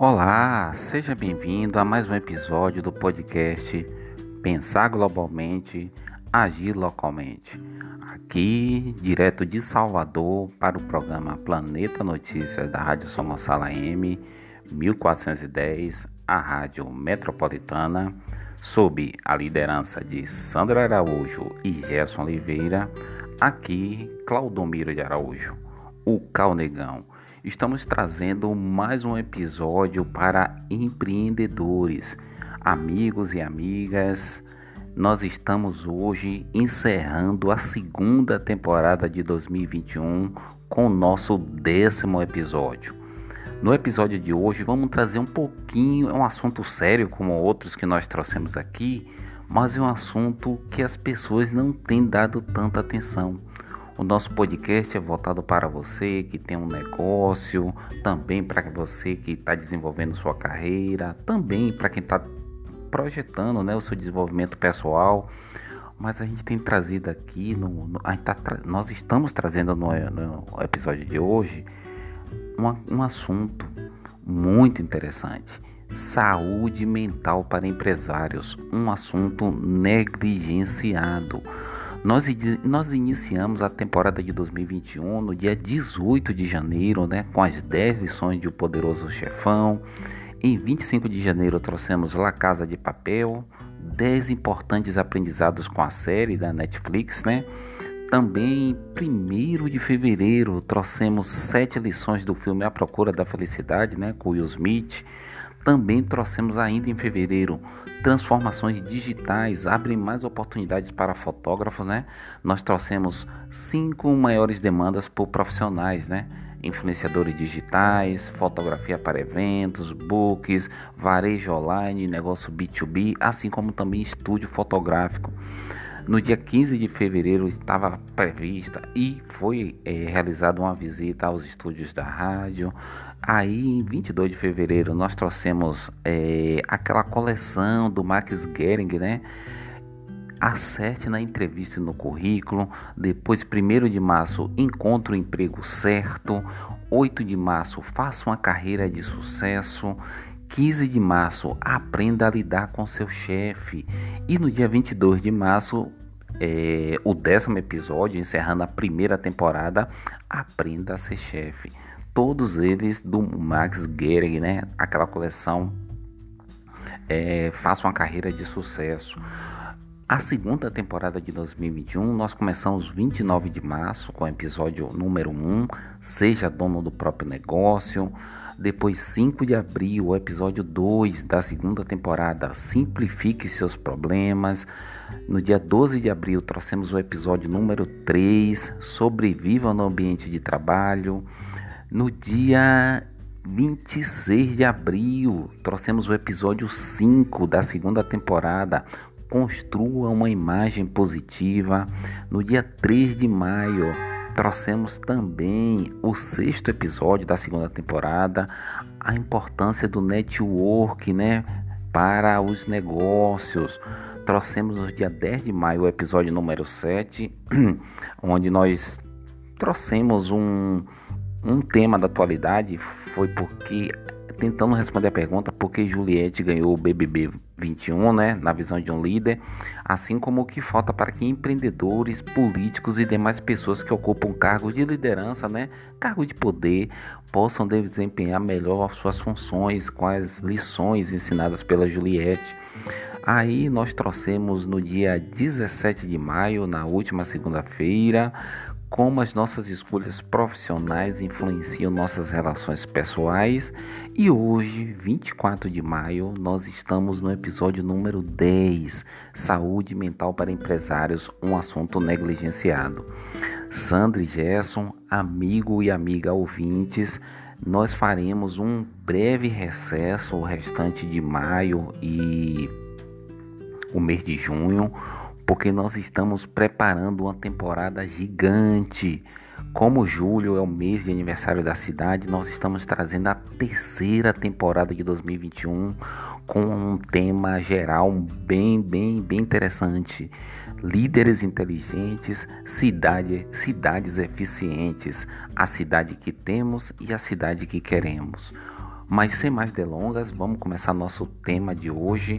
Olá, seja bem-vindo a mais um episódio do podcast Pensar Globalmente, Agir Localmente. Aqui, direto de Salvador, para o programa Planeta Notícias da Rádio São Gonçalo AM 1410, a Rádio Metropolitana, sob a liderança de Sandra Araújo e Gerson Oliveira. Aqui, Claudomiro de Araújo, o Calnegão estamos trazendo mais um episódio para empreendedores, amigos e amigas. Nós estamos hoje encerrando a segunda temporada de 2021 com o nosso décimo episódio. No episódio de hoje vamos trazer um pouquinho, é um assunto sério como outros que nós trouxemos aqui, mas é um assunto que as pessoas não têm dado tanta atenção. O nosso podcast é voltado para você que tem um negócio, também para você que está desenvolvendo sua carreira, também para quem está projetando né, o seu desenvolvimento pessoal. Mas a gente tem trazido aqui, no, no tá nós estamos trazendo no, no episódio de hoje um, um assunto muito interessante saúde mental para empresários, um assunto negligenciado. Nós, nós iniciamos a temporada de 2021 no dia 18 de janeiro, né, com as 10 lições de O Poderoso Chefão. Em 25 de janeiro trouxemos La Casa de Papel, 10 importantes aprendizados com a série da Netflix, né? Também em 1 de fevereiro trouxemos sete lições do filme A Procura da Felicidade, né, com Will Smith. Também trouxemos ainda em fevereiro transformações digitais abrem mais oportunidades para fotógrafos, né? Nós trouxemos cinco maiores demandas por profissionais, né? Influenciadores digitais, fotografia para eventos, books, varejo online, negócio B2B, assim como também estúdio fotográfico. No dia 15 de fevereiro estava prevista e foi é, realizada uma visita aos estúdios da rádio. Aí, em 22 de fevereiro, nós trouxemos é, aquela coleção do Max Gering, né? Acerte na entrevista no currículo. Depois, 1 de março, encontre o emprego certo. 8 de março, faça uma carreira de sucesso. 15 de março, aprenda a lidar com seu chefe. E no dia 22 de março, é, o décimo episódio, encerrando a primeira temporada, Aprenda a ser chefe. Todos eles do Max Gehrig, né? Aquela coleção é, Faça uma carreira de sucesso. A segunda temporada de 2021, nós começamos 29 de março com o episódio número 1, Seja Dono do Próprio Negócio. Depois, 5 de abril, o episódio 2 da segunda temporada, Simplifique Seus Problemas. No dia 12 de abril, trouxemos o episódio número 3, Sobreviva no Ambiente de Trabalho. No dia 26 de abril, trouxemos o episódio 5 da segunda temporada, Construa uma imagem positiva. No dia 3 de maio, trouxemos também o sexto episódio da segunda temporada, a importância do network, né, para os negócios. Trouxemos no dia 10 de maio o episódio número 7, onde nós trouxemos um, um tema da atualidade, foi porque tentando responder a pergunta por que Juliette ganhou o BBB 21, né, na visão de um líder, assim como o que falta para que empreendedores, políticos e demais pessoas que ocupam cargos de liderança, né, cargo de poder, possam desempenhar melhor suas funções com as lições ensinadas pela Juliette. Aí nós trouxemos no dia 17 de maio, na última segunda-feira, como as nossas escolhas profissionais influenciam nossas relações pessoais. E hoje, 24 de maio, nós estamos no episódio número 10, Saúde Mental para Empresários, um assunto negligenciado. Sandra e Gerson, amigo e amiga ouvintes, nós faremos um breve recesso o restante de maio e o mês de junho porque nós estamos preparando uma temporada gigante. Como julho é o mês de aniversário da cidade, nós estamos trazendo a terceira temporada de 2021 com um tema geral bem, bem, bem interessante. Líderes inteligentes, cidade, cidades eficientes, a cidade que temos e a cidade que queremos. Mas sem mais delongas, vamos começar nosso tema de hoje.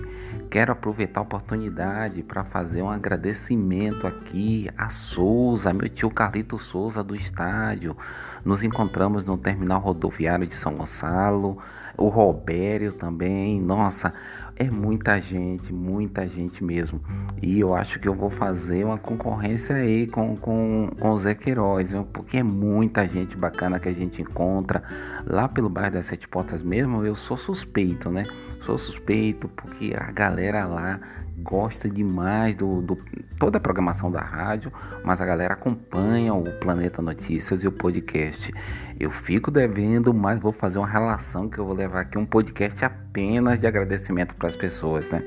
Quero aproveitar a oportunidade para fazer um agradecimento aqui a Souza, meu tio Carlito Souza do estádio. Nos encontramos no terminal rodoviário de São Gonçalo. O Robério também. Nossa, é muita gente, muita gente mesmo. E eu acho que eu vou fazer uma concorrência aí com, com, com o Zé Queiroz, viu? porque é muita gente bacana que a gente encontra lá pelo bairro das Sete Portas mesmo. Eu sou suspeito, né? Sou suspeito porque a galera lá gosta demais do, do, toda a programação da rádio, mas a galera acompanha o Planeta Notícias e o podcast. Eu fico devendo, mas vou fazer uma relação que eu vou levar aqui um podcast apenas de agradecimento para as pessoas, né?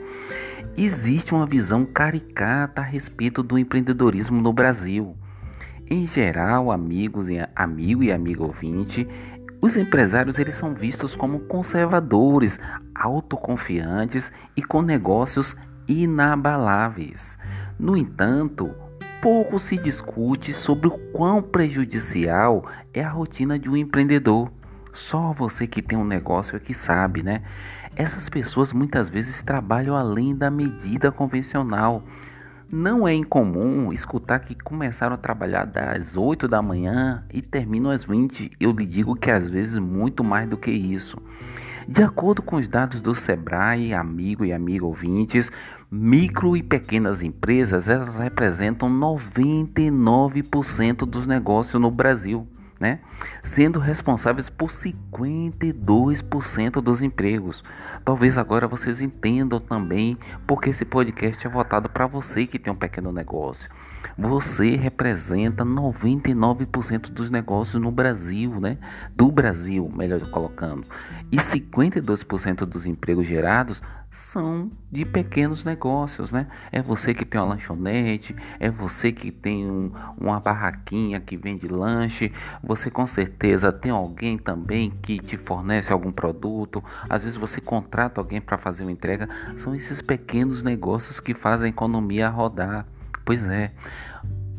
Existe uma visão caricata a respeito do empreendedorismo no Brasil. Em geral, amigos e amigo e amigo ouvinte, os empresários eles são vistos como conservadores, autoconfiantes e com negócios inabaláveis. No entanto, pouco se discute sobre o quão prejudicial é a rotina de um empreendedor. Só você que tem um negócio é que sabe, né? Essas pessoas muitas vezes trabalham além da medida convencional. Não é incomum escutar que começaram a trabalhar das 8 da manhã e terminam às 20. Eu lhe digo que às vezes muito mais do que isso. De acordo com os dados do Sebrae, amigo e amigo ouvintes, micro e pequenas empresas elas representam 99% dos negócios no Brasil, né? Sendo responsáveis por 52% dos empregos. Talvez agora vocês entendam também porque esse podcast é voltado para você que tem um pequeno negócio. Você representa 99% dos negócios no Brasil, né? Do Brasil, melhor colocando. E 52% dos empregos gerados são de pequenos negócios, né? É você que tem uma lanchonete, é você que tem um, uma barraquinha que vende lanche, você com certeza tem alguém também que te fornece algum produto, às vezes você contrata alguém para fazer uma entrega, são esses pequenos negócios que fazem a economia rodar. Pois é.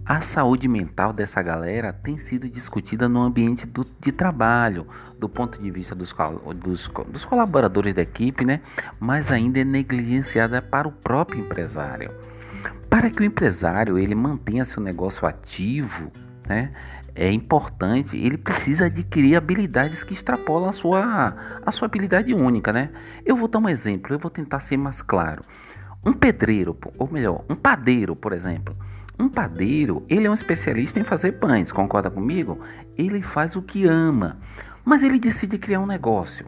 A saúde mental dessa galera tem sido discutida no ambiente do, de trabalho, do ponto de vista dos, dos, dos colaboradores da equipe, né? mas ainda é negligenciada para o próprio empresário. Para que o empresário ele mantenha seu negócio ativo, né? é importante, ele precisa adquirir habilidades que extrapolam a sua, a sua habilidade única. Né? Eu vou dar um exemplo, eu vou tentar ser mais claro. Um pedreiro, ou melhor, um padeiro, por exemplo. Um padeiro, ele é um especialista em fazer pães, concorda comigo? Ele faz o que ama, mas ele decide criar um negócio.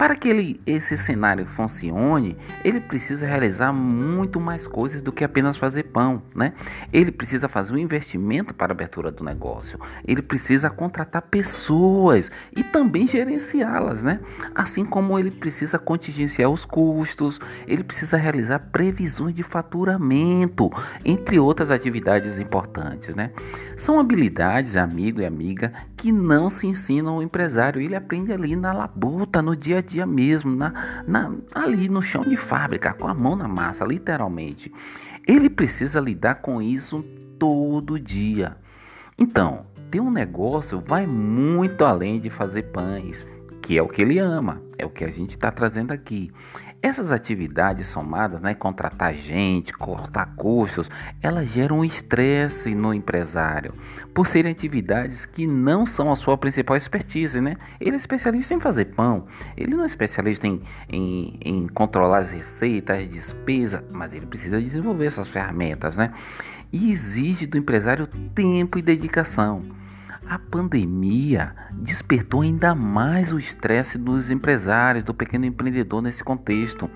Para que ele, esse cenário funcione, ele precisa realizar muito mais coisas do que apenas fazer pão, né? Ele precisa fazer um investimento para a abertura do negócio. Ele precisa contratar pessoas e também gerenciá-las, né? Assim como ele precisa contingenciar os custos, ele precisa realizar previsões de faturamento, entre outras atividades importantes, né? São habilidades, amigo e amiga, que não se ensinam ao empresário. Ele aprende ali na labuta, no dia a dia mesmo, na, na, ali no chão de fábrica, com a mão na massa, literalmente. Ele precisa lidar com isso todo dia. Então, ter um negócio vai muito além de fazer pães, que é o que ele ama, é o que a gente está trazendo aqui. Essas atividades somadas, né, contratar gente, cortar custos, elas geram um estresse no empresário, por serem atividades que não são a sua principal expertise, né? Ele é especialista em fazer pão, ele não é especialista em, em, em controlar as receitas, as despesas, mas ele precisa desenvolver essas ferramentas, né? E exige do empresário tempo e dedicação. A pandemia despertou ainda mais o estresse dos empresários, do pequeno empreendedor nesse contexto.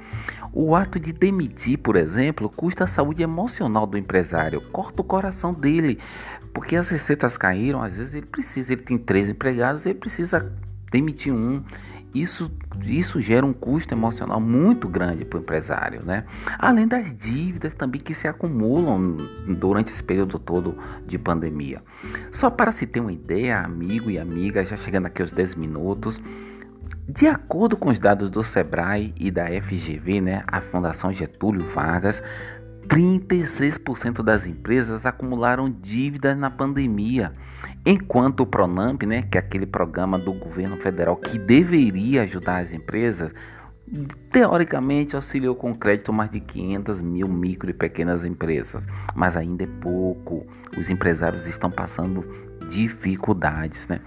O ato de demitir, por exemplo, custa a saúde emocional do empresário, corta o coração dele, porque as receitas caíram, às vezes ele precisa, ele tem três empregados, ele precisa demitir um isso, isso gera um custo emocional muito grande para o empresário, né? Além das dívidas também que se acumulam durante esse período todo de pandemia. Só para se ter uma ideia, amigo e amiga, já chegando aqui aos 10 minutos, de acordo com os dados do Sebrae e da FGV, né, a Fundação Getúlio Vargas, 36% das empresas acumularam dívidas na pandemia, enquanto o Pronamp, né, que é aquele programa do governo federal que deveria ajudar as empresas, teoricamente auxiliou com crédito mais de 500 mil micro e pequenas empresas, mas ainda é pouco. Os empresários estão passando dificuldades, né?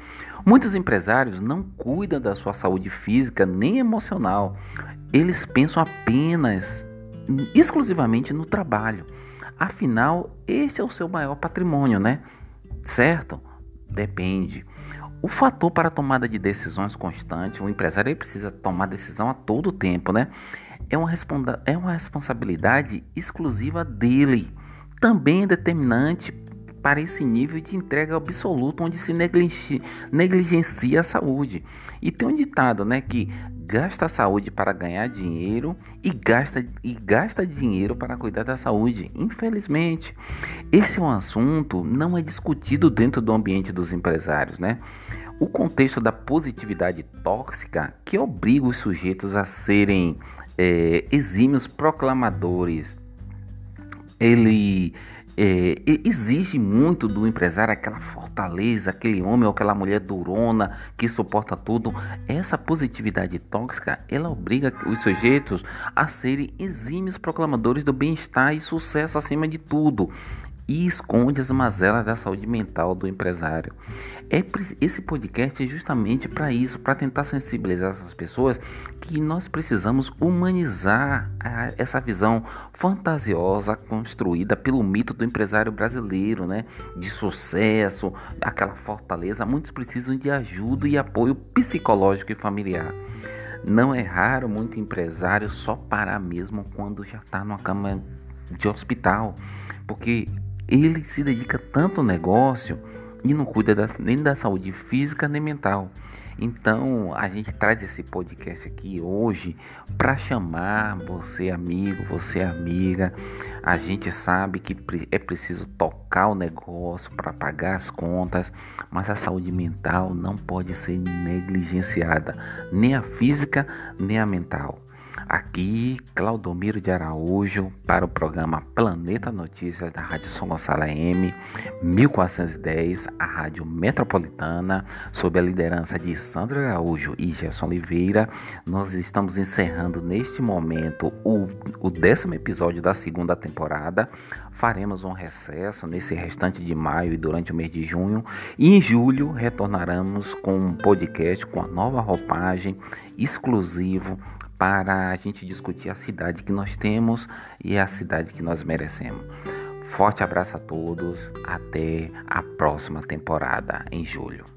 Muitos empresários não cuidam da sua saúde física nem emocional. Eles pensam apenas exclusivamente no trabalho. Afinal, este é o seu maior patrimônio, né? Certo? Depende. O fator para tomada de decisões constante, o empresário precisa tomar decisão a todo tempo, né? É uma, é uma responsabilidade exclusiva dele. Também é determinante para esse nível de entrega absoluta onde se negligencia a saúde. E tem um ditado, né, que gasta saúde para ganhar dinheiro e gasta, e gasta dinheiro para cuidar da saúde. Infelizmente, esse é um assunto não é discutido dentro do ambiente dos empresários, né? O contexto da positividade tóxica que obriga os sujeitos a serem é, exímios proclamadores. Ele é, exige muito do empresário aquela fortaleza, aquele homem ou aquela mulher durona que suporta tudo. Essa positividade tóxica, ela obriga os sujeitos a serem exímios proclamadores do bem-estar e sucesso acima de tudo e esconde as mazelas da saúde mental do empresário. É, esse podcast é justamente para isso, para tentar sensibilizar essas pessoas que nós precisamos humanizar a, essa visão fantasiosa construída pelo mito do empresário brasileiro, né? De sucesso, aquela fortaleza. Muitos precisam de ajuda e apoio psicológico e familiar. Não é raro muito empresário só parar mesmo quando já está numa cama de hospital, porque ele se dedica tanto ao negócio e não cuida da, nem da saúde física nem mental. Então a gente traz esse podcast aqui hoje para chamar você amigo, você amiga. A gente sabe que é preciso tocar o negócio para pagar as contas, mas a saúde mental não pode ser negligenciada, nem a física nem a mental. Aqui, Claudomiro de Araújo, para o programa Planeta Notícias da Rádio São Gonçalo AM 1410, a Rádio Metropolitana, sob a liderança de Sandro Araújo e Gerson Oliveira. Nós estamos encerrando neste momento o, o décimo episódio da segunda temporada. Faremos um recesso nesse restante de maio e durante o mês de junho. E em julho retornaremos com um podcast com a nova roupagem exclusivo para a gente discutir a cidade que nós temos e a cidade que nós merecemos. Forte abraço a todos, até a próxima temporada em julho.